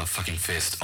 my fucking fist.